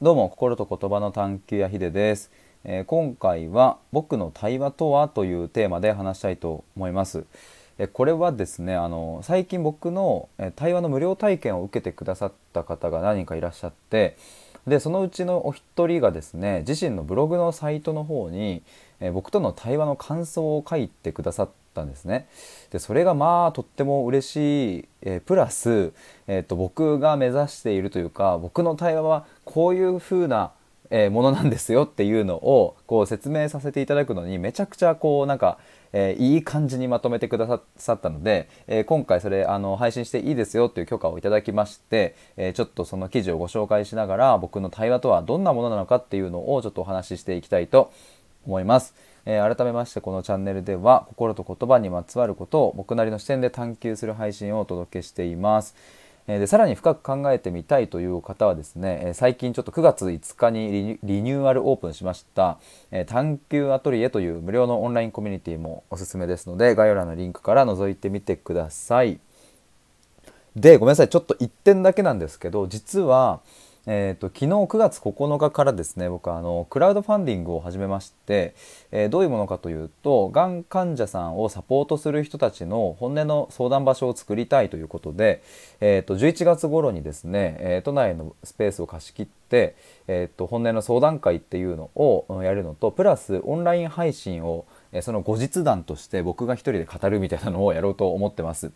どうも心と言葉の探求やひでです、えー、今回は僕の対話とはというテーマで話したいと思います、えー、これはですねあの最近僕の、え対話の無料体験を受けてくださった方が何人かいらっしゃってでそのうちのお一人がですね自身のブログのサイトの方に、え僕との対話の感想を書いてくださったんですね。でそれがまあとっても嬉しい、えー、プラス、えーと、僕が目指しているというか僕の対話はこういう風なえー、ものなんですよっていうのをこう説明させていただくのにめちゃくちゃこうなんか、えー、いい感じにまとめてくださったので、え、今回それあの配信していいですよっていう許可をいただきまして、えちょっとその記事をご紹介しながら僕の対話とはどんなものなのかっていうのをちょっとお話ししていきたいと思います。えー、改めましてこのチャンネルでは心と言葉にまつわることを僕なりの視点で探求する配信をお届けしています。でさらに深く考えてみたいという方はですね最近ちょっと9月5日にリニューアルオープンしました探求アトリエという無料のオンラインコミュニティもおすすめですので概要欄のリンクから覗いてみてくださいでごめんなさいちょっと1点だけなんですけど実はえーと、昨日9月9日からですね僕はあのクラウドファンディングを始めまして、えー、どういうものかというとがん患者さんをサポートする人たちの本音の相談場所を作りたいということで、えーと、11月頃にですね、えー、都内のスペースを貸し切って、えーと、本音の相談会っていうのをやるのとプラスオンライン配信をその後日談として僕が一人で語るみたいなのをやろうと思ってます。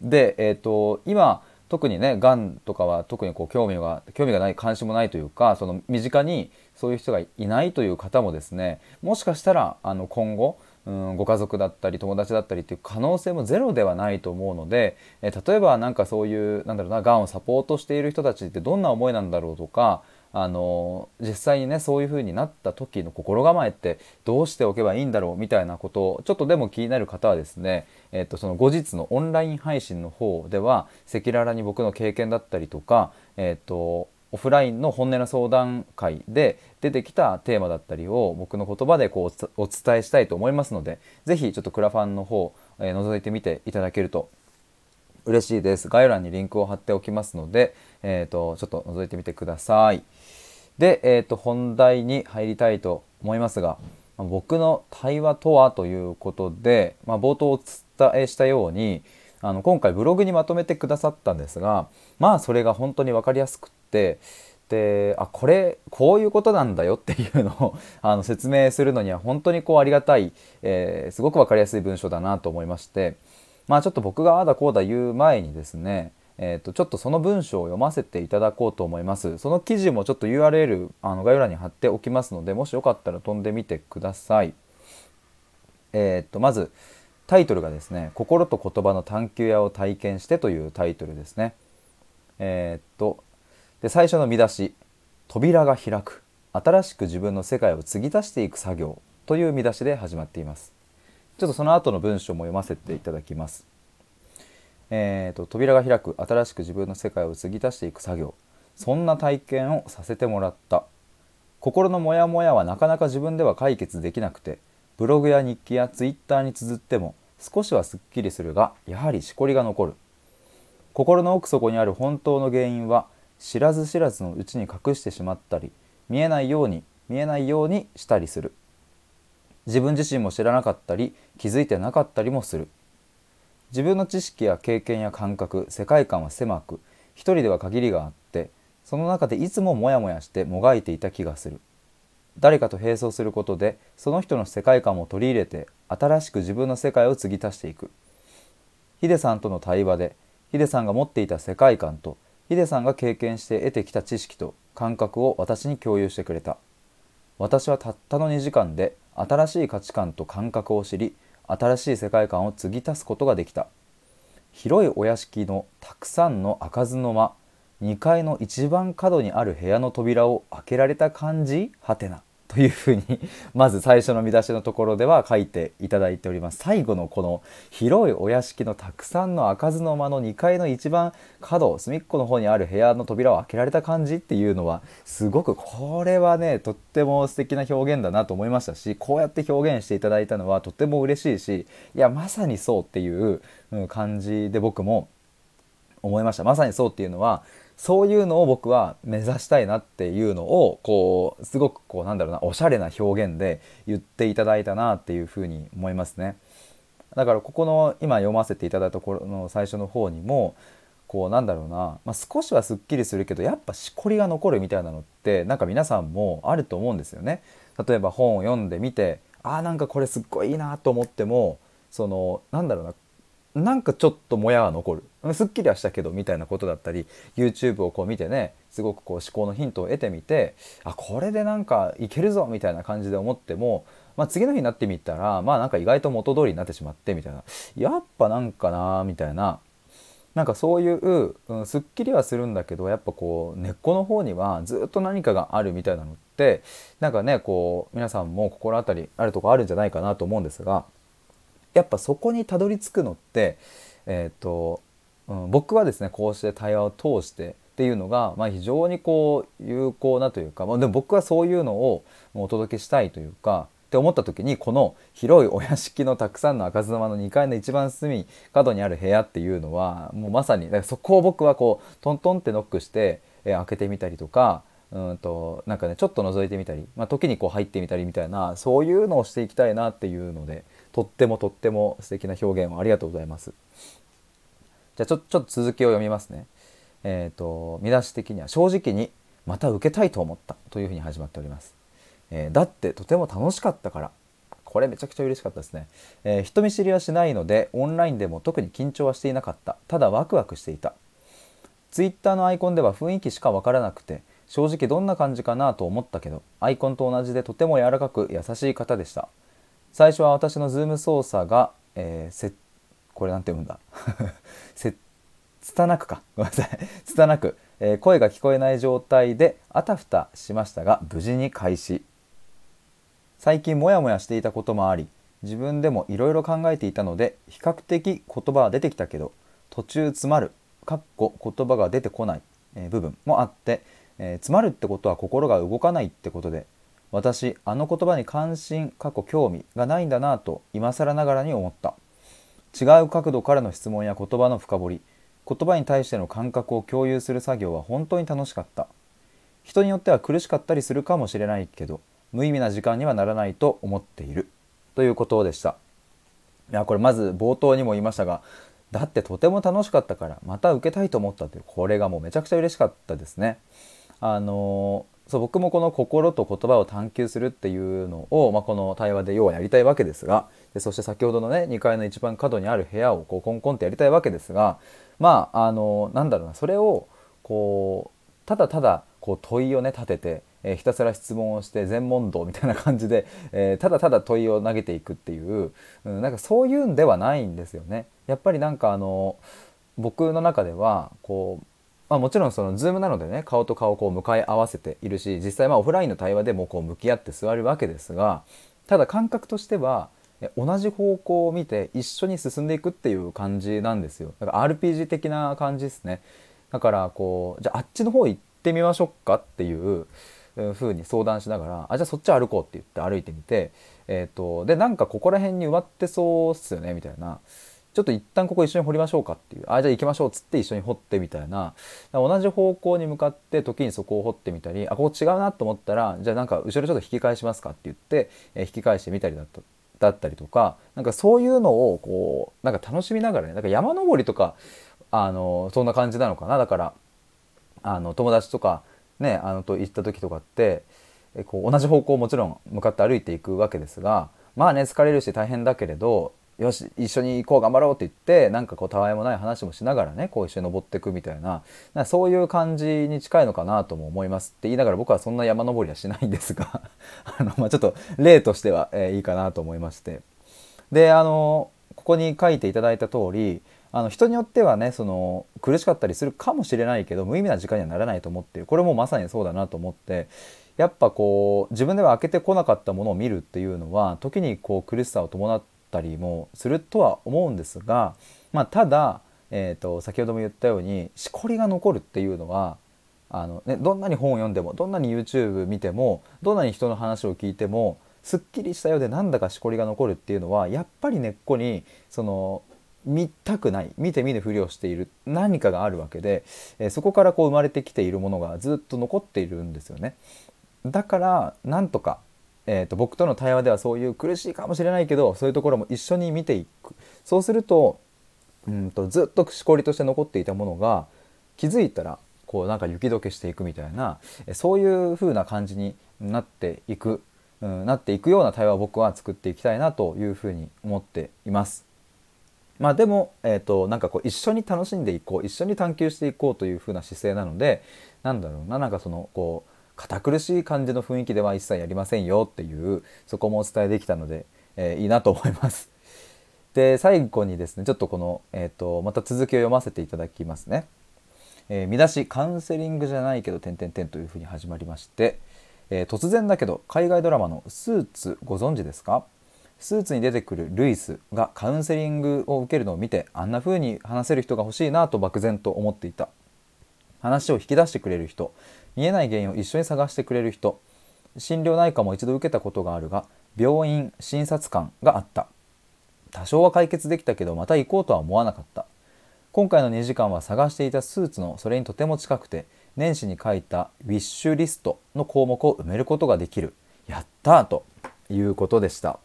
で、えー、と今特にねがんとかは特にこう興味が興味がない関心もないというかその身近にそういう人がいないという方もですねもしかしたらあの今後うんご家族だったり友達だったりっていう可能性もゼロではないと思うので、え例えば何かそういうなんだろうながんをサポートしている人たちってどんな思いなんだろうとかあの実際にねそういう風になった時の心構えってどうしておけばいいんだろうみたいなことをちょっとでも気になる方はですね、えっと、その後日のオンライン配信の方では赤裸々に僕の経験だったりとか、えっと、オフラインの本音の相談会で出てきたテーマだったりを僕の言葉でこうお伝えしたいと思いますので是非ちょっとクラファンの方、えー、覗いてみていただけると嬉しいです。概要欄にリンクを貼っておきますので、え、ー、と、ちょっと覗いてみてください。で、え、ー、と、本題に入りたいと思いますが、ま僕の対話とはということで、まあ、冒頭お伝えしたように、あの今回ブログにまとめてくださったんですがまあそれが本当に分かりやすくってであこれこういうことなんだよ っていうのをあの説明するのには本当にこうありがたい、えー、すごく分かりやすい文章だなと思いましてまあちょっと僕があだこうだ言う前にですねえーと、ちょっとその文章を読ませていただこうと思います。その記事もちょっと URL あの概要欄に貼っておきますので、もしよかったら飛んでみてください。えっ、ー、と、まずタイトルがですね、心と言葉の探求屋を体験してというタイトルですね。えっ、と、で、最初の見出し、扉が開く、新しく自分の世界を継ぎ足していく作業という見出しで始まっています。ちょっとその後の文章も読ませていただきます。えーと、扉が開く新しく自分の世界を継ぎ足していく作業。そんな体験をさせてもらった。心のモヤモヤはなかなか自分では解決できなくてブログや日記やツイッターに綴っても少しはすっきりするがやはりしこりが残る。心の奥底にある本当の原因は知らず知らずのうちに隠してしまったり見えないように見えないようにしたりする。自分自身も知らなかったり気づいてなかったりもする。自分の知識や経験や感覚世界観は狭く一人では限りがあってその中でいつもモヤモヤしてもがいていた気がする。誰かと並走することでその人の世界観も取り入れて新しく自分の世界を継ぎ足していく。ヒデさんとの対話でヒデさんが持っていた世界観とヒデさんが経験して得てきた知識と感覚を私に共有してくれた。私はたったの2時間で新しい価値観と感覚を知り新しい世界観を継ぎ足すことができた。広いお屋敷のたくさんの開かずの間2階の一番角にある部屋の扉を開けられた感じはてなというふうに まず最初の見出しのところでは書いていただいております。最後のこの広いお屋敷のたくさんの開かずの間の2階の一番角隅っこの方にある部屋の扉を開けられた感じっていうのはすごくこれはねとっても素敵な表現だなと思いましたしこうやって表現していただいたのはとっても嬉しいしいやまさにそうっていう感じで僕も思いました。まさにそうっていうのはそういうのを僕は目指したいなっていうのをこうすごくこうなんだろうなおしゃれな表現で言っていただいたなっていうふうに思いますね。だからここの今読ませていただいたところの最初の方にもこうなんだろうな、まあ、少しはすっきりするけどやっぱしこりが残るみたいなのってなんか皆さんもあると思うんですよね。例えば本を読んでみてあーなんかこれすっごいいいなと思ってもそのなんだろうななんかちょっともやが残るすっきりはしたけどみたいなことだったり YouTube をこう見てねすごくこう思考のヒントを得てみてあこれでなんかいけるぞみたいな感じで思っても、まあ、次の日になってみたらまあなんか意外と元通りになってしまってみたいな。やっぱなんかなみたいな。なんかそういう、うん、すっきりはするんだけどやっぱこう根っこの方にはずっと何かがあるみたいなのってなんかねこう皆さんも心当たりあるとこあるんじゃないかなと思うんですがやっぱそこにたどり着くのってえっ、ー、と、うん、僕はですねこうして対話を通してっていうのが、まあ、非常にこう有効なというか、まあ、でも僕はそういうのをお届けしたいというかって思った時にこの広いお屋敷のたくさんの開かずの間の2階の一番隅角にある部屋っていうのはもうまさにだからそこを僕はこうトントンってノックして、えー、開けてみたりとかうんとなんかねちょっと覗いてみたり、まあ、時にこう入ってみたりみたいなそういうのをしていきたいなっていうのでとってもとっても素敵な表現をありがとうございます。じゃあちょちょっと続きを読みますね。えっ、ー、と見出し的には正直にまた受けたいと思ったというふうに始まっております。えー、だってとても楽しかったから。これめちゃくちゃ嬉しかったですね、えー、人見知りはしないのでオンラインでも特に緊張はしていなかった。ただワクワクしていた。Twitter のアイコンでは雰囲気しかわからなくて正直どんな感じかなと思ったけどアイコンと同じでとても柔らかく優しい方でした。最初は私の Zoom 操作が、えー、せこれなんて読むんだ？せつたなくか。ごめんなさい。つたなく、えー、声が聞こえない状態であたふたしましたが無事に開始。最近モヤモヤしていたこともあり自分でもいろいろ考えていたので比較的言葉は出てきたけど途中詰まるかっこ言葉が出てこない、えー、部分もあって、えー、詰まるってことは心が動かないってことで私あの言葉に関心過去興味がないんだなと今更ながらに思った。違う角度からの質問や言葉の深掘り言葉に対しての感覚を共有する作業は本当に楽しかった。人によっては苦しかったりするかもしれないけど無意味な時間にはならないと思っている。ということでした。いやこれまず冒頭にも言いましたがだってとても楽しかったからまた受けたいと思ったというこれがもうめちゃくちゃ嬉しかったですね。あのそう僕もこの心と言葉を探求するっていうのを、まあ、この対話で要はやりたいわけですがでそして先ほどのね2階の一番角にある部屋をこうコンコンってやりたいわけですがまああのなんだろうなそれをこうただただこう問いをね立ててえー、ひたすら質問をして全問答みたいな感じで、えー、ただただ問いを投げていくっていう、うん、なんかそういうんではないんですよね。やっぱりなんかあの僕の中ではこうまあ、もちろんその Zoom なのでね顔と顔をこう向かい合わせているし実際まあオフラインの対話でもこう向き合って座るわけですがただ感覚としては同じ方向を見て一緒に進んでいくっていう感じなんですよ。だから RPG 的な感じですね。だからこうじゃああっちの方行ってみましょうかっていうふうに相談しながらあじゃあそっち歩こうって言って歩いてみて、えーと、でなんかここら辺に埋まってそうっすよねみたいな。ちょっと一旦ここ一緒に掘りましょうかっていう。あじゃあ行きましょうっつって一緒に掘ってみたいな。同じ方向に向かって時にそこを掘ってみたりあここ違うなと思ったらじゃあなんか後ろちょっと引き返しますかって言って、え、引き返してみたりだっただったりとかなんかそういうのをこうなんか楽しみながらねなんか山登りとかあのそんな感じなのかな。だからあの友達とかねあのと行った時とかってこう同じ方向をもちろん向かって歩いていくわけですがまあね疲れるし大変だけれどよし一緒に行こう頑張ろうって言ってなんかこうたわいもない話もしながらねこう一緒に登っていくみたいななそういう感じに近いのかなとも思いますって言いながら僕はそんな山登りはしないんですが あの、まあ、ちょっと例としては、えー、いいかなと思いまして。であのここに書いていただいた通りあの人によってはねその苦しかったりするかもしれないけど無意味な時間にはならないと思ってる。これもまさにそうだなと思ってやっぱこう自分では開けてこなかったものを見るっていうのは時にこう苦しさを伴ったりもするとは思うんですが、まあ、ただ、えーと、先ほども言ったようにしこりが残るっていうのはあの、ね、どんなに本を読んでもどんなに YouTube 見てもどんなに人の話を聞いてもすっきりしたようでなんだかしこりが残るっていうのはやっぱり根っこにその見たくない見て見ぬふりをしている何かがあるわけで、えー、そこからこう生まれてきているものがずっと残っているんですよね。だからなんとか、えーと、僕との対話ではそういう苦しいかもしれないけどそういうところも一緒に見ていくそうするとうんとずっとしこりとして残っていたものが気づいたらこうなんか雪解けしていくみたいなそういう風な感じになっていく、うん、なっていくような対話を僕は作っていきたいなというふうに思っています。まあでも、えーと、なんかこう一緒に楽しんでいこう一緒に探求していこうという風な姿勢なのでなんだろうななんかそのこう堅苦しい感じの雰囲気では一切やりませんよっていうそこもお伝えできたので、えー、いいなと思います。で最後にですねちょっとこの、えーと、また続きを読ませていただきますね。えー、見出しカウンセリングじゃないけど点々点というふうに始まりまして、えー、突然だけど海外ドラマのスーツご存知ですか？スーツに出てくるルイスがカウンセリングを受けるのを見てあんな風に話せる人が欲しいなと漠然と思っていた話を引き出してくれる人見えない原因を一緒に探してくれる人。心療内科も一度受けたことがあるが病院診察官があった。多少は解決できたけどまた行こうとは思わなかった。今回の2時間は探していたスーツのそれにとても近くて年始に書いたウィッシュリストの項目を埋めることができる。やったということでした。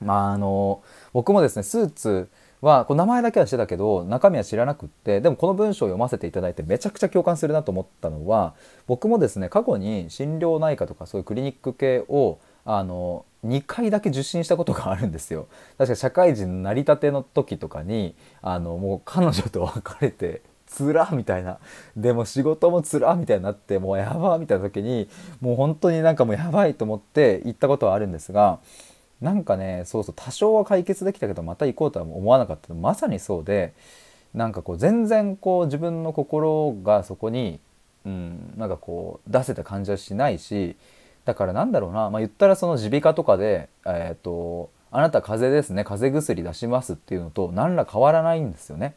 まああの僕もですねスーツはこう名前だけはしてたけど中身は知らなくってでもこの文章を読ませていただいてめちゃくちゃ共感するなと思ったのは僕もですね過去に心療内科とかそういうクリニック系をあの2回だけ受診したことがあるんですよ。確か社会人成り立ての時とかにあのもう彼女と別れてつらみたいな。でも仕事もつらみたいになってもうやばみたいな時にもう本当になんかもうやばいと思って行ったことはあるんですがなんかねそうそう多少は解決できたけどまた行こうとは思わなかったまさにそうでなんかこう全然こう自分の心がそこに、うん、なんかこう出せた感じはしないしだからなんだろうな、まあ、言ったらその耳鼻科とかで、えーと、あなた風邪ですね風邪薬出しますっていうのと何ら変わらないんですよね。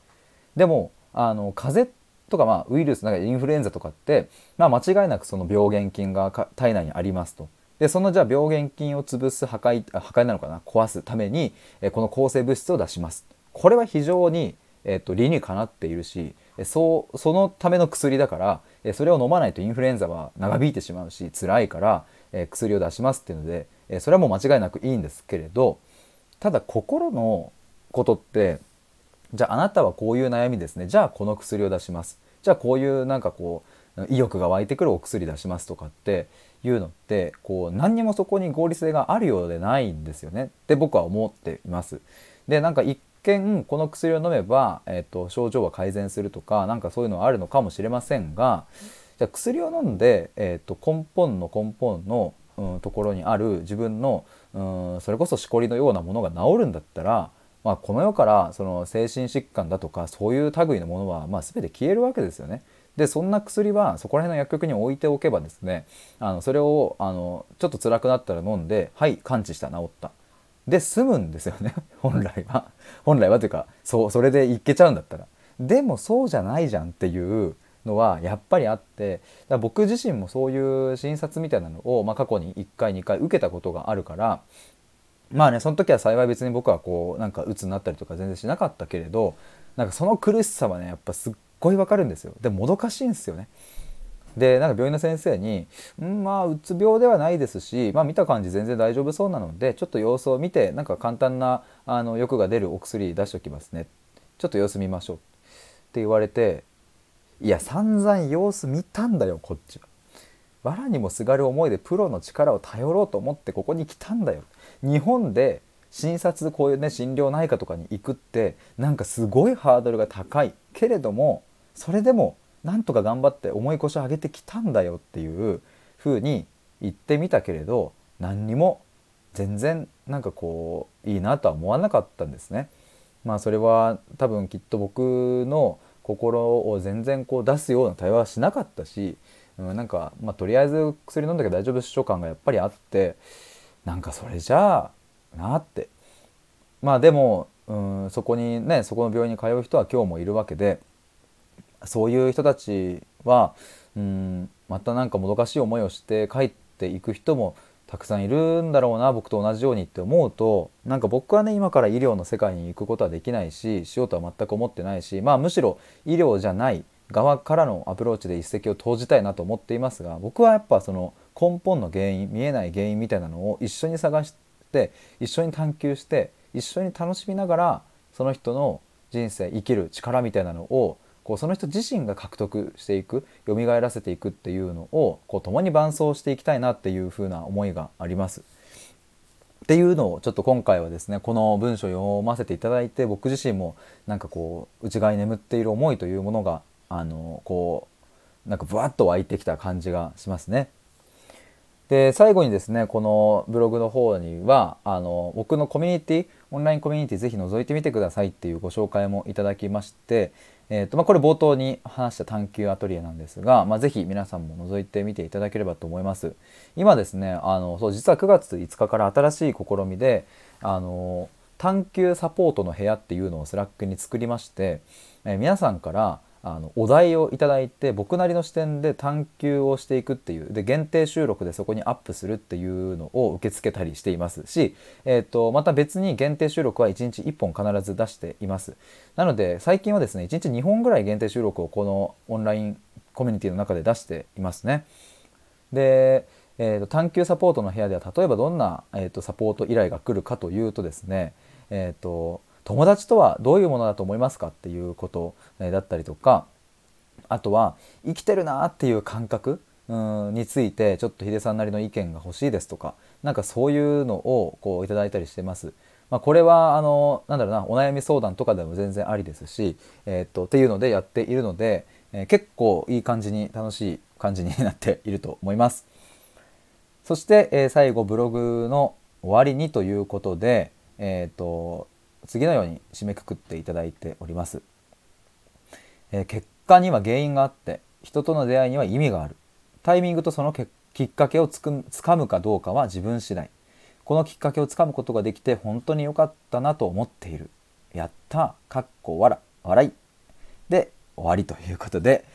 でもあの風邪とか、まあ、ウイルスなんかインフルエンザとかって、まあ、間違いなくその病原菌が体内にありますと。でそのじゃあ病原菌を潰す破壊破壊なのかな？壊すために、えこの抗生物質を出します。これは非常に、えーと理にかなっているしそうそのための薬だからそれを飲まないとインフルエンザは長引いてしまうし辛いからえ薬を出しますっていうので、えそれはもう間違いなくいいんですけれどただ心のことってじゃああなたはこういう悩みですね。じゃあこの薬を出します。じゃあこういうなんかこう意欲が湧いてくるお薬出しますとかっていうのってこう何にもそこに合理性があるようでないんですよねって僕は思っています。でなんか一見この薬を飲めば、えーと、症状は改善するとか何かそういうのはあるのかもしれませんがじゃ薬を飲んで、えーと、根本の根本の、うん、ところにある自分の、うん、それこそしこりのようなものが治るんだったら、まあ、この世からその精神疾患だとかそういう類のものは、ま、全て消えるわけですよね。でそんな薬はそこら辺の薬局に置いておけばですねあのそれをあのちょっと辛くなったら飲んではい完治した治った。で済むんですよね 本来は。本来はというかそうそれでいけちゃうんだったら。でもそうじゃないじゃんっていうのはやっぱりあってだ僕自身もそういう診察みたいなのを、まあ、過去に1回2回受けたことがあるからまあねその時は幸い別に僕はこうなんか鬱になったりとか全然しなかったけれどなんかその苦しさはねやっぱすっごいわかるんですよでもどかしいんですよね。でなんか病院の先生に「うんまあうつ病ではないですし、まあ、見た感じ全然大丈夫そうなのでちょっと様子を見てなんか簡単なあの欲が出るお薬出しておきますねちょっと様子見ましょう」って言われていや散々様子見たんだよこっちは。藁にもすがる思いでプロの力を頼ろうと思ってここに来たんだよ。日本で診察こういうね心療内科とかに行くってなんかすごいハードルが高いけれどもそれでもなんとか頑張って重い腰を上げてきたんだよっていう風に言ってみたけれど何にも全然なんかこういいなとは思わなかったんですね。まあそれは多分きっと僕の心を全然こう出すような対話はしなかったし、うん、なんか、まあ、とりあえず薬飲んだけど大丈夫主張感がやっぱりあってなんかそれじゃあなってまあでも、うん、そこにねそこの病院に通う人は今日もいるわけでそういう人たちは、うん、またなんかもどかしい思いをして帰っていく人もたくさんいるんだろうな僕と同じようにって思うとなんか僕はね今から医療の世界に行くことはできないししようとは全く思ってないしまあむしろ医療じゃない側からのアプローチで一石を投じたいなと思っていますが僕はやっぱその根本の原因見えない原因みたいなのを一緒に探して一緒に探求して一緒に楽しみながらその人の人生生きる力みたいなのをこうその人自身が獲得していく蘇らせていくっていうのをこう共に伴走していきたいなっていう風な思いがあります。っていうのをちょっと今回はですねこの文章を読ませていただいて僕自身もなんかこう内側に眠っている思いというものがあのこうなんかブワッと湧いてきた感じがしますね。で最後にですねこのブログの方にはあの僕のコミュニティオンラインコミュニティぜひ覗いてみてくださいっていうご紹介もいただきまして、えーとまあ、これ冒頭に話した探求アトリエなんですが、まあ、ぜひ皆さんも覗いてみていただければと思います。今ですねあのそう実は9月5日から新しい試みであの探求サポートの部屋っていうのを Slack に作りまして、えー、皆さんからあのお題をいただいて僕なりの視点で探求をしていくっていうで限定収録でそこにアップするっていうのを受け付けたりしていますし、えーと、また別に限定収録は1日1本必ず出しています。なので最近はですね1日2本ぐらい限定収録をこのオンラインコミュニティの中で出していますね。で、えーと、探求サポートの部屋では例えばどんな、えーと、サポート依頼が来るかというとですねえっ、ー、と友達とはどういうものだと思いますかっていうことだったりとかあとは生きてるなっていう感覚についてちょっとヒデさんなりの意見が欲しいですとか何かそういうのをこういただいたりしてます。まあ、これはあのなんだろうなお悩み相談とかでも全然ありですし、え、っとっていうのでやっているので、え、結構いい感じに楽しい感じになっていると思います。そして、え、最後ブログの終わりにということで、えーと次のように締めくくっていただいております。えー、結果には原因があって人との出会いには意味がある。タイミングとそのきっかけをつかむかどうかは自分次第。このきっかけをつかむことができて本当に良かったなと思っている。やったかっこ笑笑い。で終わりということで、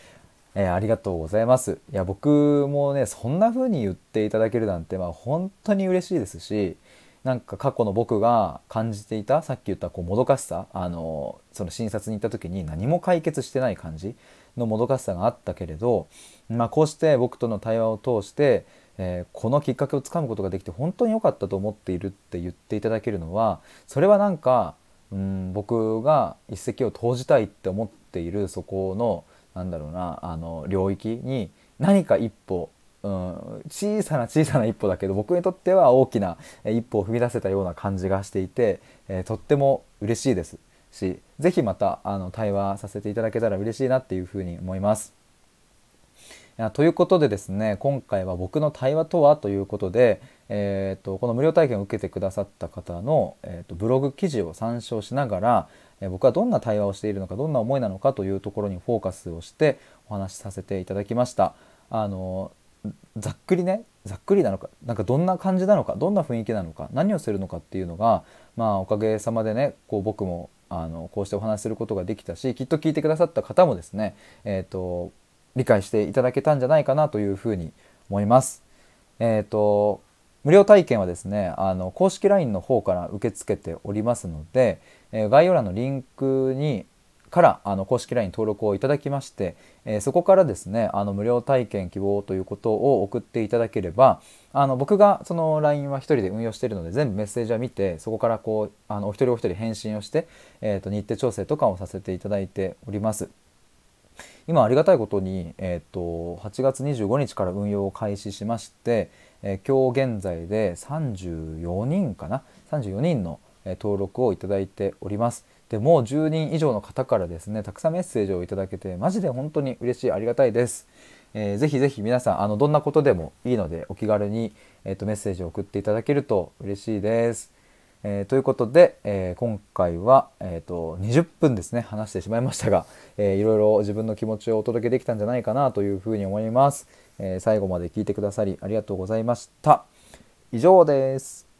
えー、ありがとうございます。いや僕もねそんな風に言っていただけるなんてまあ本当に嬉しいですしなんか過去の僕が感じていたさっき言ったこうもどかしさあのその診察に行った時に何も解決してない感じのもどかしさがあったけれど、まあ、こうして僕との対話を通して、えー、このきっかけをつかむことができて本当に良かったと思っているって言っていただけるのはそれはなんかうん僕が一石を投じたいって思っているそこのなんだろうなあの領域に何か一歩うん、小さな小さな一歩だけど僕にとっては大きな一歩を踏み出せたような感じがしていて、えー、とっても嬉しいですし是非またあの対話させていただけたら嬉しいなっていうふうに思います。ということでですね今回は僕の対話とはということで、えーと、この無料体験を受けてくださった方の、えーと、ブログ記事を参照しながら、えー、僕はどんな対話をしているのかどんな思いなのかというところにフォーカスをしてお話しさせていただきました。あのざっくりねざっくりなのかなんかどんな感じなのかどんな雰囲気なのか何をするのかっていうのがまあおかげさまでねこう僕もあのこうしてお話しすることができたしきっと聞いてくださった方もですね、えーと、理解していただけたんじゃないかなというふうに思います。えーと、無料体験はですねあの公式 LINE の方から受け付けておりますので、え、概要欄のリンクにからあの公式 LINE 登録をいただきまして、えー、そこからですねあの無料体験希望ということを送っていただければあの僕がその LINE は1人で運用しているので全部メッセージは見てそこからこうあのお一人お一人返信をして、えー、と日程調整とかをさせていただいております。今ありがたいことに、えー、と8月25日から運用を開始しまして、えー、今日現在で34人かな？34人の登録をいただいております。でもう10人以上の方からですねたくさんメッセージをいただけてマジで本当に嬉しいありがたいです。えー、ぜひぜひ皆さんあのどんなことでもいいのでお気軽に、えーと、メッセージを送っていただけると嬉しいです。えー、ということで、えー、今回は、えーと、20分ですね話してしまいましたが、えー、いろいろ自分の気持ちをお届けできたんじゃないかなというふうに思います。え最後まで聞いてくださりありがとうございました。以上です。